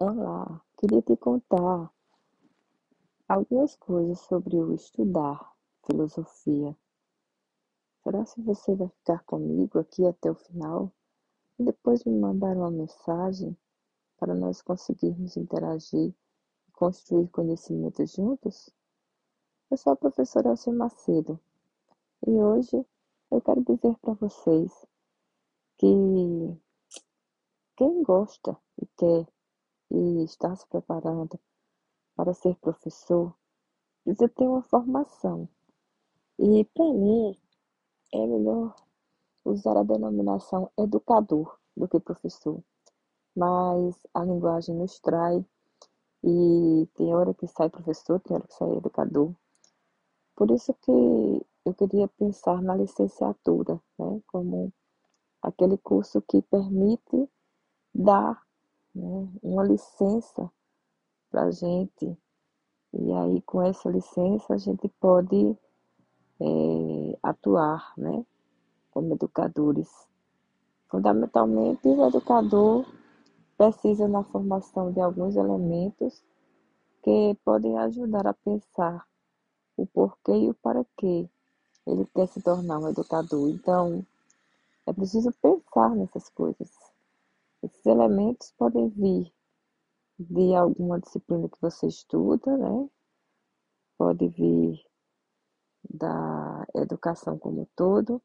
Olá, queria te contar algumas coisas sobre o estudar filosofia. Será se você vai ficar comigo aqui até o final e depois me mandar uma mensagem para nós conseguirmos interagir e construir conhecimento juntos? Eu sou a professora Elcia Macedo e hoje eu quero dizer para vocês que quem gosta e quer e está se preparando para ser professor, precisa ter uma formação. E para mim é melhor usar a denominação educador do que professor. Mas a linguagem nos trai e tem hora que sai professor, tem hora que sai educador. Por isso que eu queria pensar na licenciatura, né, como aquele curso que permite dar né, uma licença para a gente. E aí, com essa licença, a gente pode é, atuar né, como educadores. Fundamentalmente, o educador precisa na formação de alguns elementos que podem ajudar a pensar o porquê e o para quê ele quer se tornar um educador. Então, é preciso pensar nessas coisas. Esses elementos podem vir de alguma disciplina que você estuda, né? Pode vir da educação como um todo,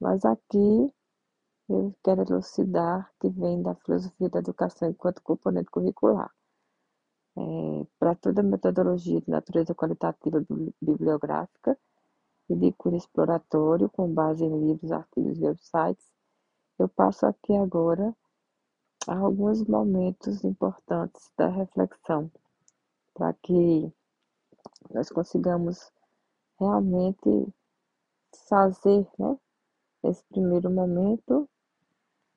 mas aqui eu quero elucidar que vem da filosofia da educação enquanto componente curricular. É, para toda metodologia de natureza qualitativa bibliográfica e de cunho exploratório, com base em livros, artigos e websites, eu passo aqui agora alguns momentos importantes da reflexão para que nós consigamos realmente fazer, né, nesse primeiro momento,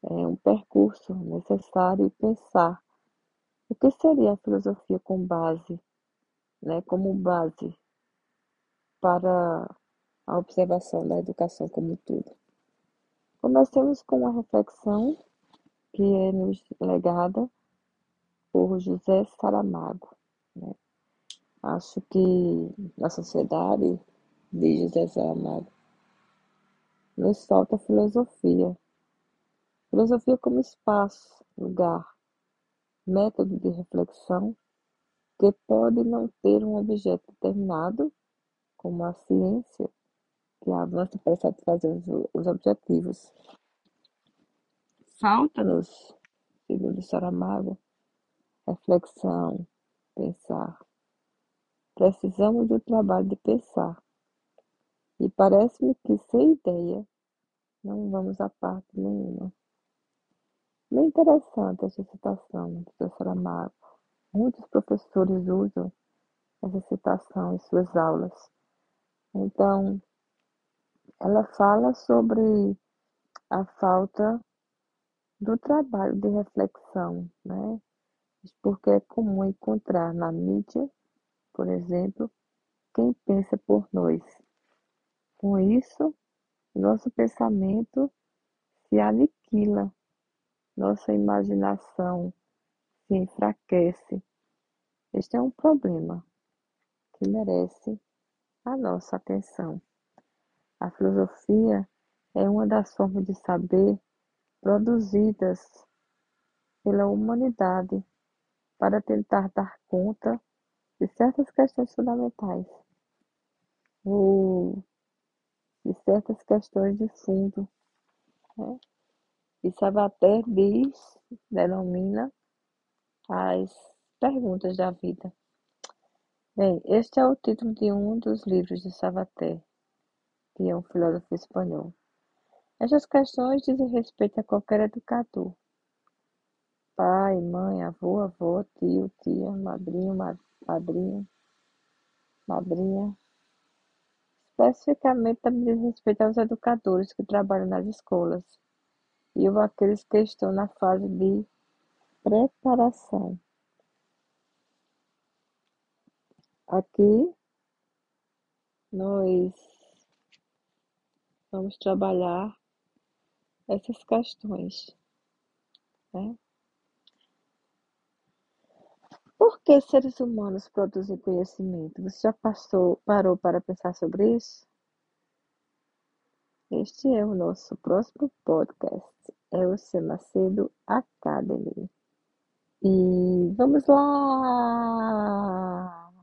é, um percurso necessário e pensar o que seria a filosofia com base, né, como base para a observação da educação como todo. Comecemos com uma reflexão que é nos legada por José Saramago. Né? Acho que na sociedade de José Saramago nos falta filosofia. Filosofia como espaço, lugar, método de reflexão que pode não ter um objeto determinado, como a ciência, que avança para satisfazer os objetivos, Falta-nos, segundo Saramago, reflexão, pensar. Precisamos do trabalho de pensar. E parece-me que sem ideia não vamos a parte nenhuma. Bem interessante essa citação do Saramago. Muitos professores usam essa citação em suas aulas. Então, ela fala sobre a falta do trabalho de reflexão, né? Porque é comum encontrar na mídia, por exemplo, quem pensa por nós. Com isso, nosso pensamento se aniquila, nossa imaginação se enfraquece. Este é um problema que merece a nossa atenção. A filosofia é uma das formas de saber produzidas pela humanidade para tentar dar conta de certas questões fundamentais ou de certas questões de fundo. Né? E Sabater diz, denomina as perguntas da vida. Bem, este é o título de um dos livros de Sabater, que é um filósofo espanhol. Estas questões dizem respeito a qualquer educador: pai, mãe, avô, avó, tio, tia, madrinho, padrinho, madrinha. Especificamente também diz respeito aos educadores que trabalham nas escolas e aqueles que estão na fase de preparação. Aqui nós vamos trabalhar essas questões, né? que seres humanos produzem conhecimento? Você já passou, parou para pensar sobre isso? Este é o nosso próximo podcast, é o C Macedo Academy. E vamos lá!